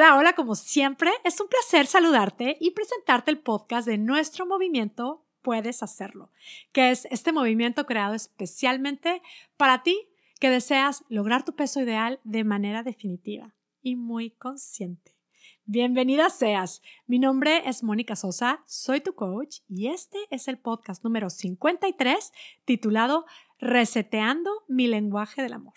Hola, hola, como siempre, es un placer saludarte y presentarte el podcast de nuestro movimiento Puedes Hacerlo, que es este movimiento creado especialmente para ti que deseas lograr tu peso ideal de manera definitiva y muy consciente. Bienvenida seas. Mi nombre es Mónica Sosa, soy tu coach y este es el podcast número 53 titulado Reseteando mi lenguaje del amor.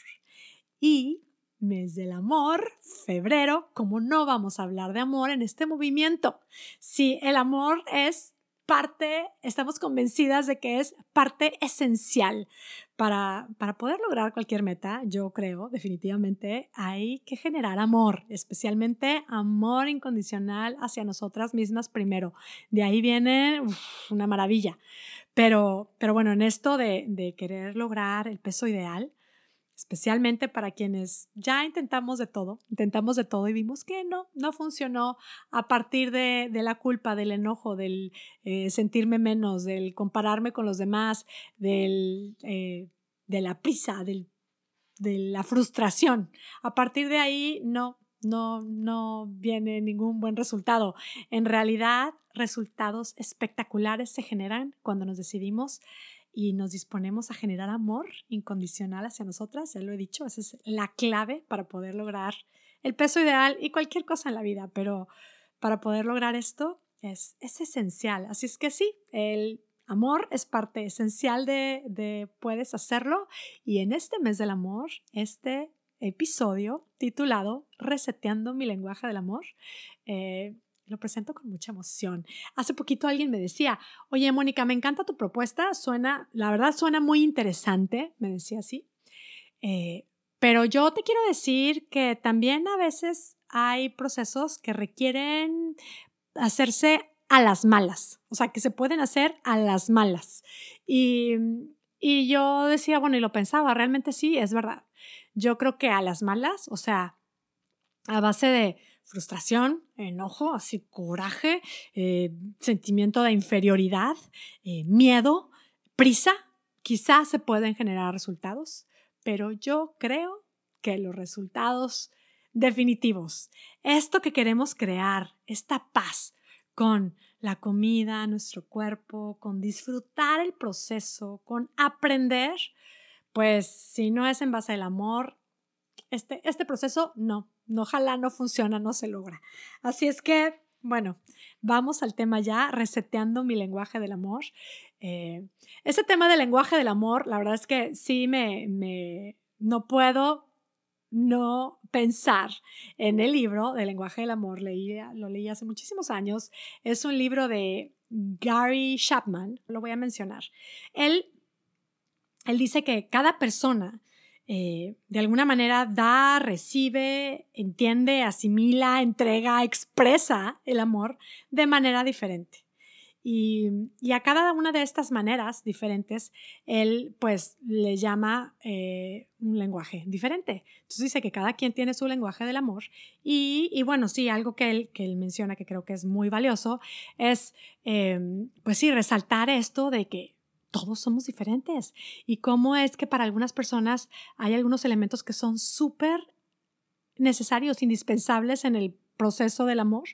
Y mes del amor, febrero, como no vamos a hablar de amor en este movimiento? Si el amor es parte, estamos convencidas de que es parte esencial para, para poder lograr cualquier meta, yo creo definitivamente hay que generar amor, especialmente amor incondicional hacia nosotras mismas primero. De ahí viene una maravilla. Pero, pero bueno, en esto de, de querer lograr el peso ideal, especialmente para quienes ya intentamos de todo, intentamos de todo y vimos que no, no funcionó a partir de, la culpa, del enojo, del eh, sentirme menos, del compararme con los demás, del, eh, de la prisa, del, de la frustración. A partir de ahí no, no, no viene ningún buen resultado. En realidad, resultados espectaculares se generan cuando nos decidimos y nos disponemos a generar amor incondicional hacia nosotras, ya lo he dicho, esa es la clave para poder lograr el peso ideal y cualquier cosa en la vida, pero para poder lograr esto es, es esencial. Así es que sí, el amor es parte esencial de, de puedes hacerlo y en este mes del amor, este episodio titulado Reseteando mi lenguaje del amor, eh, lo presento con mucha emoción. Hace poquito alguien me decía, oye Mónica, me encanta tu propuesta, suena, la verdad suena muy interesante, me decía así. Eh, pero yo te quiero decir que también a veces hay procesos que requieren hacerse a las malas, o sea, que se pueden hacer a las malas. Y, y yo decía, bueno, y lo pensaba, realmente sí, es verdad. Yo creo que a las malas, o sea, a base de frustración, enojo, así coraje, eh, sentimiento de inferioridad, eh, miedo, prisa, quizás se pueden generar resultados, pero yo creo que los resultados definitivos, esto que queremos crear, esta paz con la comida, nuestro cuerpo, con disfrutar el proceso, con aprender, pues si no es en base al amor, este, este proceso no, no, ojalá no funciona, no se logra. Así es que, bueno, vamos al tema ya, reseteando mi lenguaje del amor. Eh, ese tema del lenguaje del amor, la verdad es que sí me, me no puedo no pensar en el libro del lenguaje del amor. Leí, lo leí hace muchísimos años. Es un libro de Gary Chapman, lo voy a mencionar. Él, él dice que cada persona eh, de alguna manera da, recibe, entiende, asimila, entrega, expresa el amor de manera diferente. Y, a cada una de estas maneras diferentes, él pues le llama eh, un lenguaje diferente. Entonces dice que cada quien tiene su lenguaje del amor. Y, bueno, sí, algo que él, que él menciona que creo que es muy valioso es, eh, pues sí, resaltar esto de que todos somos diferentes y cómo es que para algunas personas hay algunos elementos que son súper necesarios, indispensables en el proceso del amor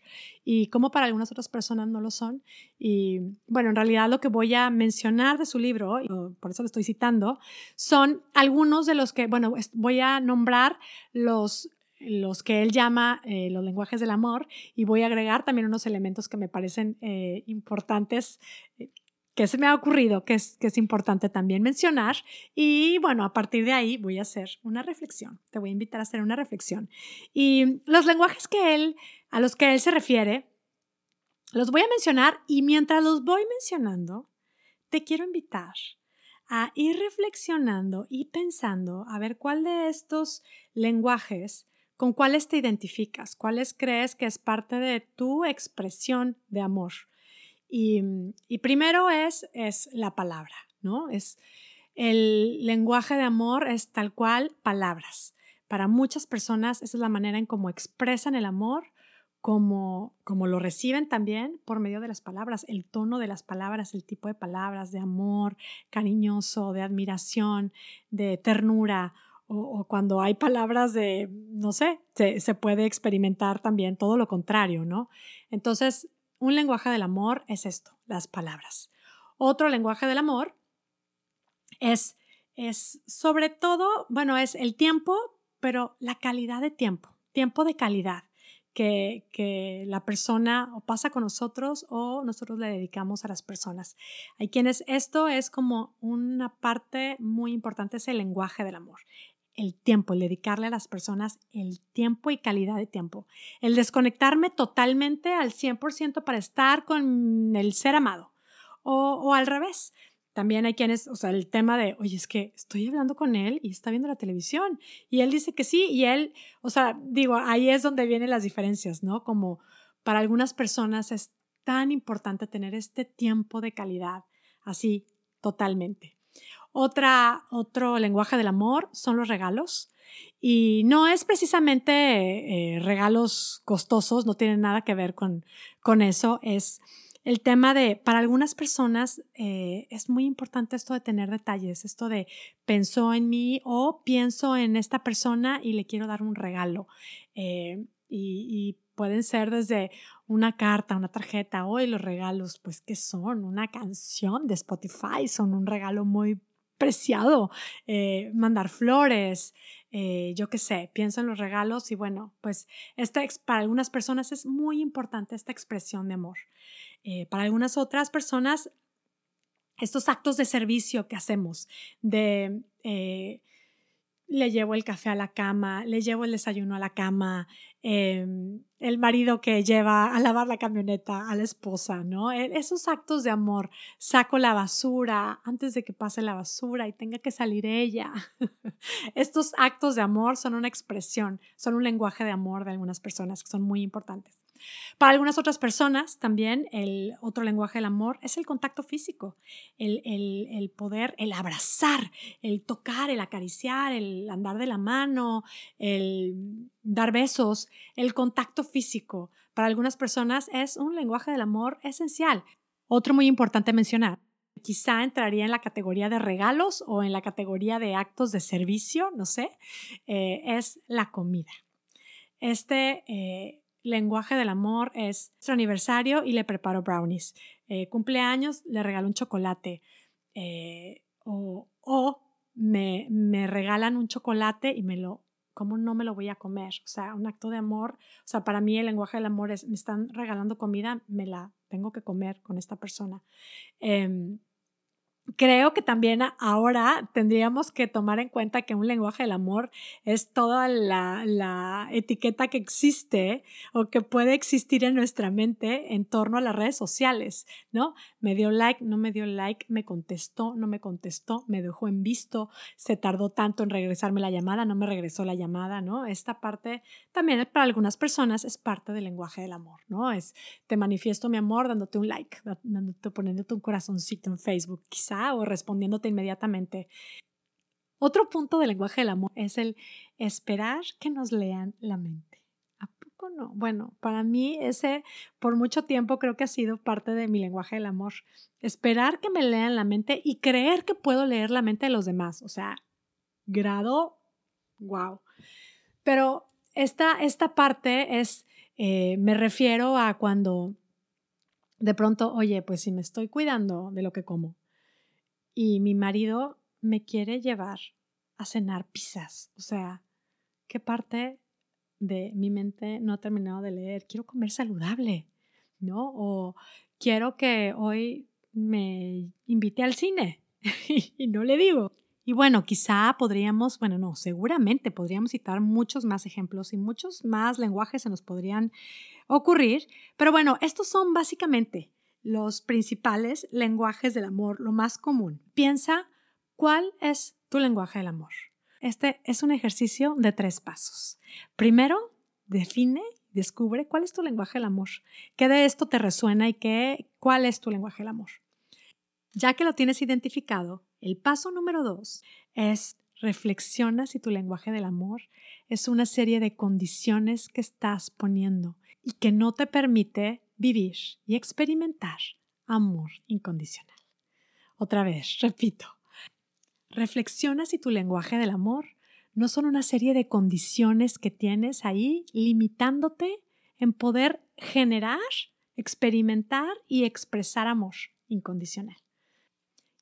y cómo para algunas otras personas no lo son. Y bueno, en realidad lo que voy a mencionar de su libro, por eso lo estoy citando, son algunos de los que, bueno, voy a nombrar los los que él llama eh, los lenguajes del amor y voy a agregar también unos elementos que me parecen eh, importantes eh, que se me ha ocurrido que es, que es importante también mencionar. Y bueno, a partir de ahí voy a hacer una reflexión. Te voy a invitar a hacer una reflexión. Y los lenguajes que él, a los que él se refiere, los voy a mencionar y mientras los voy mencionando, te quiero invitar a ir reflexionando y pensando a ver cuál de estos lenguajes, con cuáles te identificas, cuáles crees que es parte de tu expresión de amor. Y, primero es, es la palabra, ¿no? Es el lenguaje de amor es tal cual palabras. Para muchas personas esa es la manera en cómo expresan el amor, como, como lo reciben también por medio de las palabras, el tono de las palabras, el tipo de palabras de amor, cariñoso, de admiración, de ternura o, cuando hay palabras de, no sé, se, se puede experimentar también todo lo contrario, ¿no? Entonces, un lenguaje del amor es esto, las palabras. Otro lenguaje del amor es, es sobre todo, bueno, es el tiempo, pero la calidad de tiempo, tiempo de calidad que, que la persona pasa con nosotros o nosotros le dedicamos a las personas. Hay quienes esto es como una parte muy importante, es el lenguaje del amor el tiempo, el dedicarle a las personas el tiempo y calidad de tiempo, el desconectarme totalmente al 100% para estar con el ser amado o, o, al revés. También hay quienes, o sea, el tema de, oye, es que estoy hablando con él y está viendo la televisión y él dice que sí y él, o sea, digo, ahí es donde vienen las diferencias, ¿no? Como para algunas personas es tan importante tener este tiempo de calidad, así, totalmente. Otra, otro lenguaje del amor son los regalos. Y no es precisamente eh, regalos costosos, no tiene nada que ver con, con eso. Es el tema de, para algunas personas eh, es muy importante esto de tener detalles, esto de pensó en mí o pienso en esta persona y le quiero dar un regalo. Eh, y, y, pueden ser desde una carta, una tarjeta, hoy los regalos, pues, ¿qué son? Una canción de Spotify, son un regalo muy preciado, eh, mandar flores, eh, yo qué sé, pienso en los regalos y bueno, pues para algunas personas es muy importante esta expresión de amor. Eh, para algunas otras personas, estos actos de servicio que hacemos, de le llevo el café a la cama, le llevo el desayuno a la cama, em, el marido que lleva a lavar la camioneta a la esposa, ¿no? E, esos actos de amor, saco la basura antes de que pase la basura y tenga que salir ella. Estos actos de amor son una expresión, son un lenguaje de amor de algunas personas que son muy importantes. Para algunas otras personas también el otro lenguaje del amor es el contacto físico, el, el, poder, el abrazar, el tocar, el acariciar, el andar de la mano, el dar besos, el contacto físico. Para algunas personas es un lenguaje del amor esencial. Otro muy importante mencionar quizá entraría en la categoría de regalos o en la categoría de actos de servicio, no sé, eh, es la comida. Este eh, lenguaje del amor es su aniversario y le preparo brownies. Eh, cumpleaños, le regalo un chocolate. Eh, o, o me, me, regalan un chocolate y me lo, ¿cómo no me lo voy a comer? O sea, un acto de amor. O sea, para mí el lenguaje del amor es, me están regalando comida, me la tengo que comer con esta persona. Eh, Creo que también ahora tendríamos que tomar en cuenta que un lenguaje del amor es toda la, etiqueta que existe o que puede existir en nuestra mente en torno a las redes sociales, ¿no? Me dio like, no me dio like, me contestó, no me contestó, me dejó en visto, se tardó tanto en regresarme la llamada, no me regresó la llamada, ¿no? Esta parte también para algunas personas es parte del lenguaje del amor, ¿no? Es te manifiesto mi amor dándote un like, dándote, poniéndote un corazoncito en Facebook, quizá o respondiéndote inmediatamente. Otro punto del lenguaje del amor es el esperar que nos lean la mente. ¿A poco no? Bueno, para mí ese por mucho tiempo creo que ha sido parte de mi lenguaje del amor. Esperar que me lean la mente y creer que puedo leer la mente de los demás. O sea, grado, wow. Pero esta, esta parte es, eh, me refiero a cuando de pronto, oye, pues si me estoy cuidando de lo que como, y mi marido me quiere llevar a cenar pizzas. O sea, ¿qué parte de mi mente no ha terminado de leer? Quiero comer saludable, ¿no? O quiero que hoy me invite al cine y no le digo. Y bueno, quizá podríamos, bueno, no, seguramente podríamos citar muchos más ejemplos y muchos más lenguajes se nos podrían ocurrir, pero bueno, estos son básicamente los principales lenguajes del amor, lo más común. Piensa cuál es tu lenguaje del amor. Este es un ejercicio de tres pasos. Primero, define, descubre cuál es tu lenguaje del amor, qué de esto te resuena y qué, cuál es tu lenguaje del amor. Ya que lo tienes identificado, el paso número dos es reflexiona si tu lenguaje del amor es una serie de condiciones que estás poniendo y que no te permite vivir y experimentar amor incondicional. Otra vez, repito, reflexiona si tu lenguaje del amor no son una serie de condiciones que tienes ahí limitándote en poder generar, experimentar y expresar amor incondicional.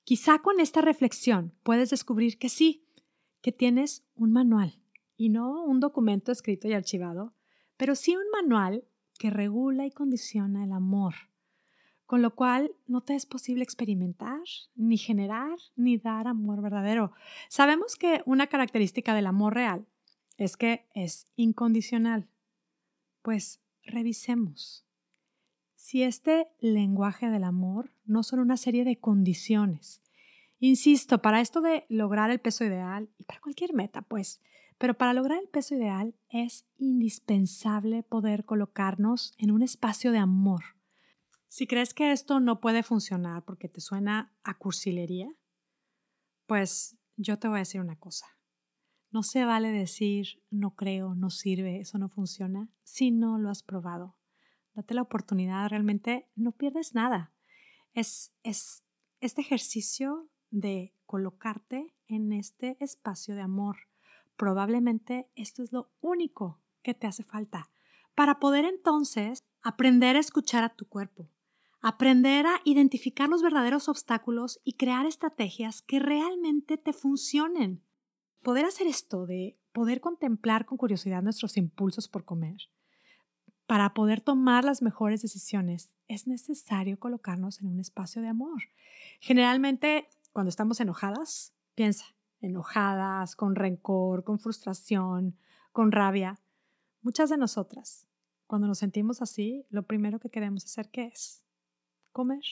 Quizá con esta reflexión puedes descubrir que sí, que tienes un manual y no un documento escrito y archivado, pero sí un manual que regula y condiciona el amor, con lo cual no te es posible experimentar, ni generar, ni dar amor verdadero. Sabemos que una característica del amor real es que es incondicional. Pues revisemos si este lenguaje del amor no son una serie de condiciones. Insisto, para esto de lograr el peso ideal y para cualquier meta, pues, pero para lograr el peso ideal es indispensable poder colocarnos en un espacio de amor. Si crees que esto no puede funcionar porque te suena a cursilería, pues yo te voy a decir una cosa. No se vale decir no creo, no sirve, eso no funciona, si no lo has probado date la oportunidad, realmente no pierdes nada. Es, es este ejercicio de colocarte en este espacio de amor. Probablemente esto es lo único que te hace falta para poder entonces aprender a escuchar a tu cuerpo, aprender a identificar los verdaderos obstáculos y crear estrategias que realmente te funcionen. Poder hacer esto de poder contemplar con curiosidad nuestros impulsos por comer, para poder tomar las mejores decisiones es necesario colocarnos en un espacio de amor. Generalmente, cuando estamos enojadas, piensa, enojadas, con rencor, con frustración, con rabia, muchas de nosotras, cuando nos sentimos así, lo primero que queremos hacer, ¿qué es? Comer.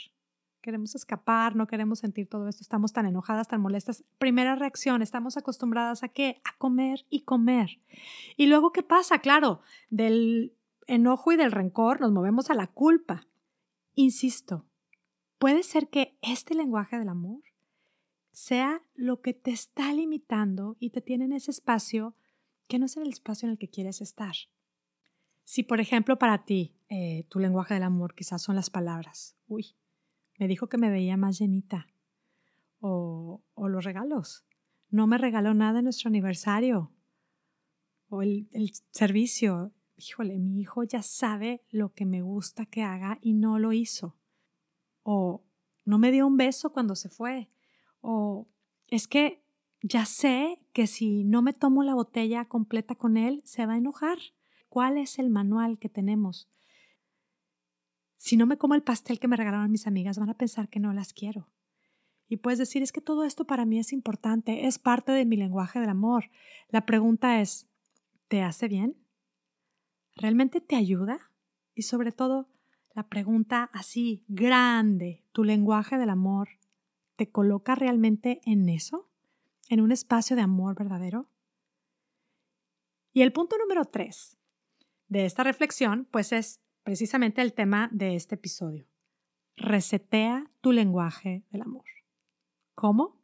Queremos escapar, no queremos sentir todo esto, estamos tan enojadas, tan molestas. Primera reacción, estamos acostumbradas a qué? A comer y comer. Y luego, ¿qué pasa? Claro, del enojo y del rencor nos movemos a la culpa. Insisto, puede ser que este lenguaje del amor sea lo que te está limitando y te tiene en ese espacio que no es el espacio en el que quieres estar. Si, por ejemplo, para ti eh, tu lenguaje del amor quizás son las palabras, uy, me dijo que me veía más llenita, o, los regalos, no me regaló nada en nuestro aniversario, o el, el servicio, híjole, mi hijo ya sabe lo que me gusta que haga y no lo hizo. O no me dio un beso cuando se fue. O es que ya sé que si no me tomo la botella completa con él, se va a enojar. ¿Cuál es el manual que tenemos? Si no me como el pastel que me regalaron mis amigas, van a pensar que no las quiero. Y puedes decir, es que todo esto para mí es importante, es parte de mi lenguaje del amor. La pregunta es, ¿te hace bien? ¿Realmente te ayuda? Y sobre todo, la pregunta así grande, ¿tu lenguaje del amor te coloca realmente en eso? ¿En un espacio de amor verdadero? Y el punto número tres de esta reflexión, pues es precisamente el tema de este episodio. Resetea tu lenguaje del amor. ¿Cómo?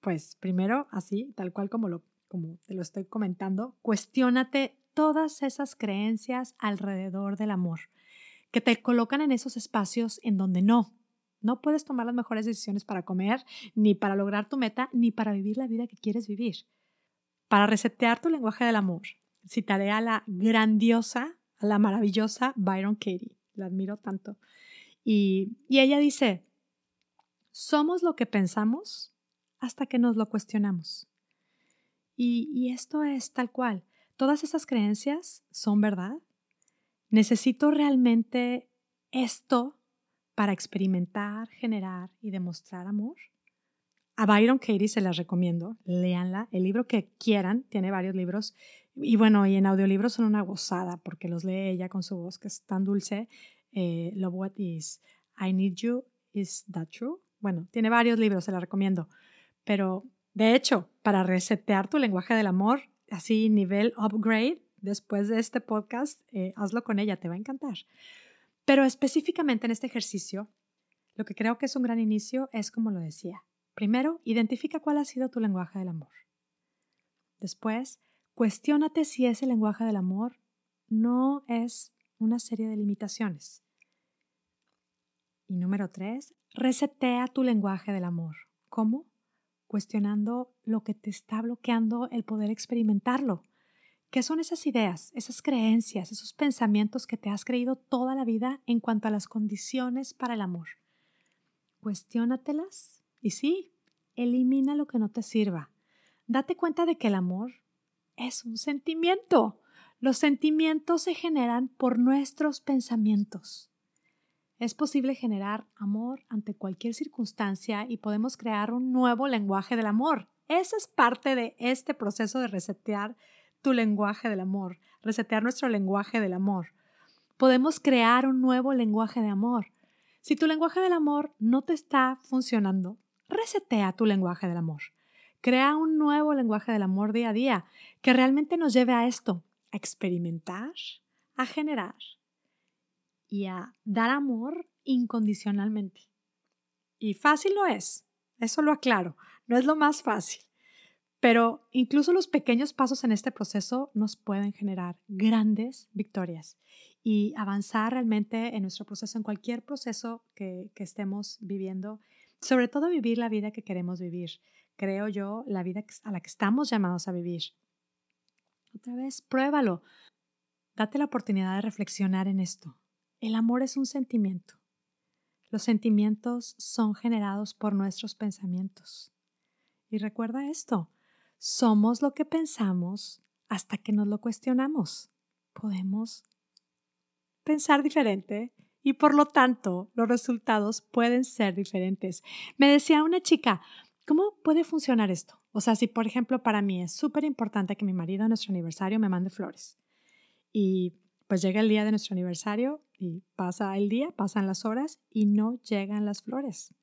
Pues primero, así, tal cual como, lo, como te lo estoy comentando, cuestiónate todas esas creencias alrededor del amor, que te colocan en esos espacios en donde no, no puedes tomar las mejores decisiones para comer, ni para lograr tu meta, ni para vivir la vida que quieres vivir. Para resetear tu lenguaje del amor, citaré a la grandiosa, a la maravillosa Byron Katie. La admiro tanto. Y, y ella dice, somos lo que pensamos hasta que nos lo cuestionamos. Y, y esto es tal cual. ¿Todas esas creencias son verdad? ¿Necesito realmente esto para experimentar, generar y demostrar amor? A Byron Katie se las recomiendo, léanla, el libro que quieran, tiene varios libros y bueno, y en audiolibros son una gozada porque los lee ella con su voz que es tan dulce. Eh, Love What Is, I Need You, Is That True? Bueno, tiene varios libros, se la recomiendo. Pero de hecho, para resetear tu lenguaje del amor, así nivel upgrade después de este podcast, eh, hazlo con ella, te va a encantar. Pero específicamente en este ejercicio, lo que creo que es un gran inicio es como lo decía. Primero, identifica cuál ha sido tu lenguaje del amor. Después, cuestiónate si ese lenguaje del amor no es una serie de limitaciones. Y número tres, resetea tu lenguaje del amor. ¿Cómo? cuestionando lo que te está bloqueando el poder experimentarlo. ¿Qué son esas ideas, esas creencias, esos pensamientos que te has creído toda la vida en cuanto a las condiciones para el amor? Cuestiónatelas y sí, elimina lo que no te sirva. Date cuenta de que el amor es un sentimiento. Los sentimientos se generan por nuestros pensamientos. Es posible generar amor ante cualquier circunstancia y podemos crear un nuevo lenguaje del amor. Esa es parte de este proceso de resetear tu lenguaje del amor, resetear nuestro lenguaje del amor. Podemos crear un nuevo lenguaje de amor. Si tu lenguaje del amor no te está funcionando, resetea tu lenguaje del amor. Crea un nuevo lenguaje del amor día a día que realmente nos lleve a esto, a experimentar, a generar y a dar amor incondicionalmente. Y fácil no es, eso lo aclaro, no es lo más fácil. Pero incluso los pequeños pasos en este proceso nos pueden generar grandes victorias y avanzar realmente en nuestro proceso, en cualquier proceso que, estemos viviendo, sobre todo vivir la vida que queremos vivir. Creo yo, la vida a la que estamos llamados a vivir. Otra vez, pruébalo. Date la oportunidad de reflexionar en esto. El amor es un sentimiento. Los sentimientos son generados por nuestros pensamientos. Y recuerda esto, somos lo que pensamos hasta que nos lo cuestionamos. Podemos pensar diferente y por lo tanto los resultados pueden ser diferentes. Me decía una chica, ¿cómo puede funcionar esto? O sea, si por ejemplo para mí es súper importante que mi marido a nuestro aniversario me mande flores y pues llega el día de nuestro aniversario y pasa el día, pasan las horas y no llegan las flores.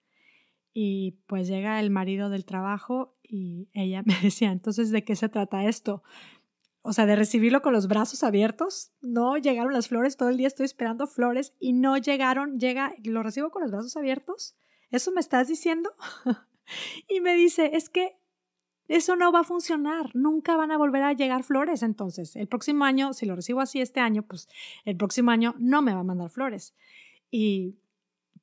Y pues llega el marido del trabajo y ella me decía, entonces, ¿de qué se trata esto? O sea, de recibirlo con los brazos abiertos. No llegaron las flores, todo el día estoy esperando flores y no llegaron, llega, lo recibo con los brazos abiertos. ¿Eso me estás diciendo? y me dice, es que eso no va a funcionar, nunca van a volver a llegar flores. Entonces, el próximo año, si lo recibo así este año, pues el próximo año no me va a mandar flores. Y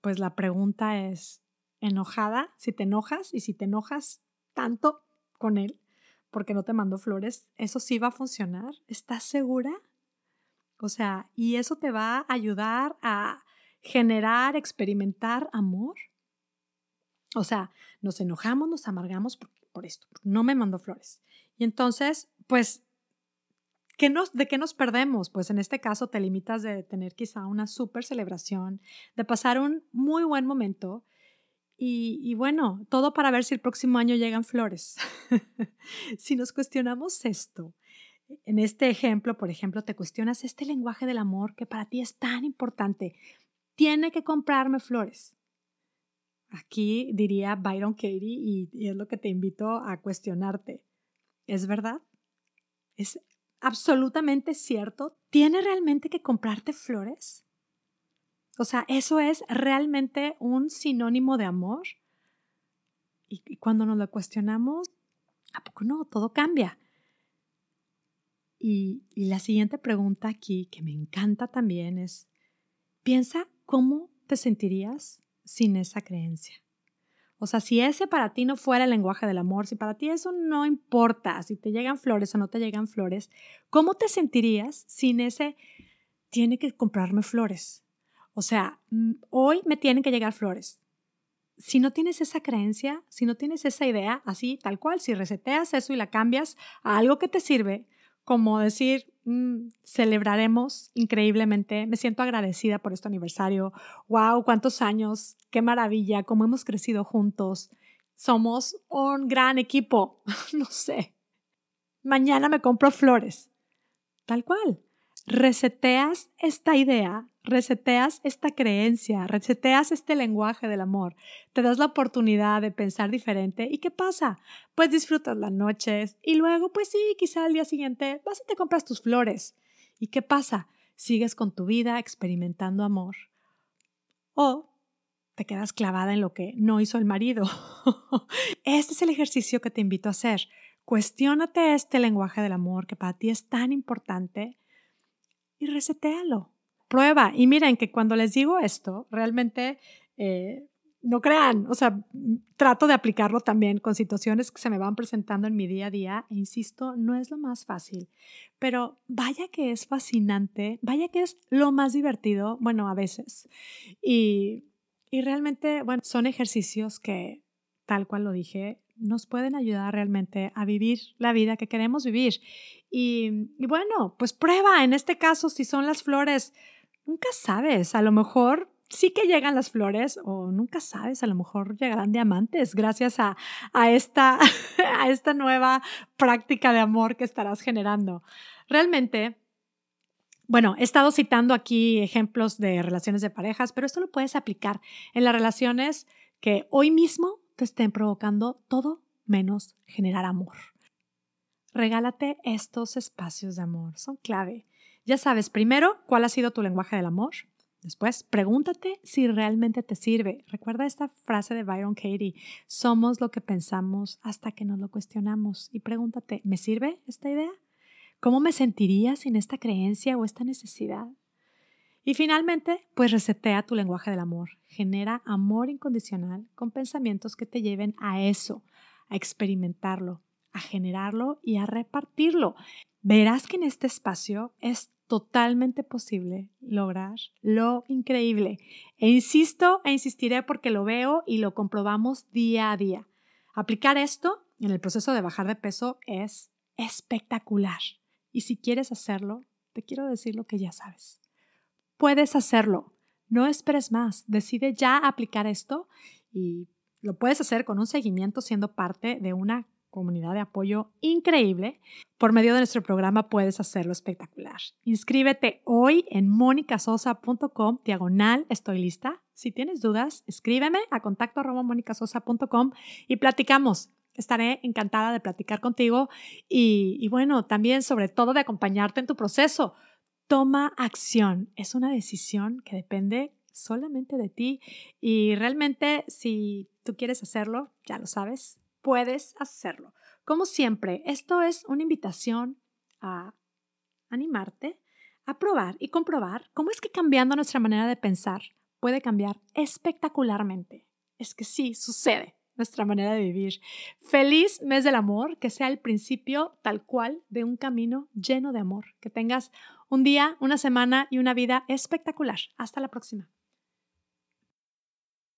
pues la pregunta es, enojada, si te enojas y si te enojas tanto con él porque no te mandó flores, ¿eso sí va a funcionar? ¿Estás segura? O sea, ¿y eso te va a ayudar a generar, experimentar amor? O sea, nos enojamos, nos amargamos por, esto, no me mandó flores. Y entonces, pues, ¿qué nos, ¿de qué nos perdemos? Pues en este caso te limitas de tener quizá una súper celebración, de pasar un muy buen momento y, bueno, todo para ver si el próximo año llegan flores. si nos cuestionamos esto, en este ejemplo, por ejemplo, te cuestionas este lenguaje del amor que para ti es tan importante. Tiene que comprarme flores. Aquí diría Byron Katie y, y es lo que te invito a cuestionarte. ¿Es verdad? ¿Es absolutamente cierto? ¿Tiene realmente que comprarte flores? O sea, eso es realmente un sinónimo de amor. Y, cuando nos lo cuestionamos, ¿a poco no? Todo cambia. Y, y la siguiente pregunta aquí, que me encanta también, es, piensa cómo te sentirías sin esa creencia. O sea, si ese para ti no fuera el lenguaje del amor, si para ti eso no importa, si te llegan flores o no te llegan flores, ¿cómo te sentirías sin ese tiene que comprarme flores? O sea, mm, hoy me tienen que llegar flores. Si no tienes esa creencia, si no tienes esa idea, así, tal cual, si reseteas eso y la cambias a algo que te sirve, como decir, mm, celebraremos increíblemente, me siento agradecida por este aniversario, wow, cuántos años, qué maravilla, cómo hemos crecido juntos, somos un gran equipo, no sé, mañana me compro flores, tal cual, reseteas esta idea reseteas esta creencia, reseteas este lenguaje del amor, te das la oportunidad de pensar diferente y ¿qué pasa? Pues disfrutas las noches y luego, pues sí, quizá al día siguiente vas y te compras tus flores. ¿Y qué pasa? Sigues con tu vida experimentando amor. O te quedas clavada en lo que no hizo el marido. este es el ejercicio que te invito a hacer. Cuestiónate este lenguaje del amor que para ti es tan importante y resetéalo prueba. Y miren que cuando les digo esto, realmente eh, no crean, o sea, trato de aplicarlo también con situaciones que se me van presentando en mi día a día e insisto, no es lo más fácil, pero vaya que es fascinante, vaya que es lo más divertido, bueno, a veces. Y, y realmente, bueno, son ejercicios que, tal cual lo dije, nos pueden ayudar realmente a vivir la vida que queremos vivir. Y, y bueno, pues prueba, en este caso, si son las flores, nunca sabes, a lo mejor sí que llegan las flores o nunca sabes, a lo mejor llegarán diamantes gracias a, esta, a esta nueva práctica de amor que estarás generando. Realmente, bueno, he estado citando aquí ejemplos de relaciones de parejas, pero esto lo puedes aplicar en las relaciones que hoy mismo te estén provocando todo menos generar amor. Regálate estos espacios de amor, son clave. Ya sabes, primero, cuál ha sido tu lenguaje del amor. Después, pregúntate si realmente te sirve. Recuerda esta frase de Byron Katie, somos lo que pensamos hasta que nos lo cuestionamos. Y pregúntate, ¿me sirve esta idea? ¿Cómo me sentiría sin esta creencia o esta necesidad? Y finalmente, pues resetea tu lenguaje del amor. Genera amor incondicional con pensamientos que te lleven a eso, a experimentarlo, a generarlo y a repartirlo. Verás que en este espacio es totalmente posible lograr lo increíble. E insisto e insistiré porque lo veo y lo comprobamos día a día. Aplicar esto en el proceso de bajar de peso es espectacular. Y si quieres hacerlo, te quiero decir lo que ya sabes. Puedes hacerlo. No esperes más. Decide ya aplicar esto y lo puedes hacer con un seguimiento siendo parte de una comunidad de apoyo increíble. Por medio de nuestro programa puedes hacerlo espectacular. Inscríbete hoy en monicasosa.com diagonal estoy lista. Si tienes dudas, escríbeme a contacto monicasosa.com y platicamos. Estaré encantada de platicar contigo y, y bueno, también sobre todo de acompañarte en tu proceso. Toma acción. Es una decisión que depende solamente de ti y realmente si tú quieres hacerlo, ya lo sabes, puedes hacerlo. Como siempre, esto es una invitación a animarte, a probar y comprobar cómo es que cambiando nuestra manera de pensar puede cambiar espectacularmente. Es que sí, sucede nuestra manera de vivir. Feliz mes del amor, que sea el principio tal cual de un camino lleno de amor. Que tengas un día, una semana y una vida espectacular. Hasta la próxima.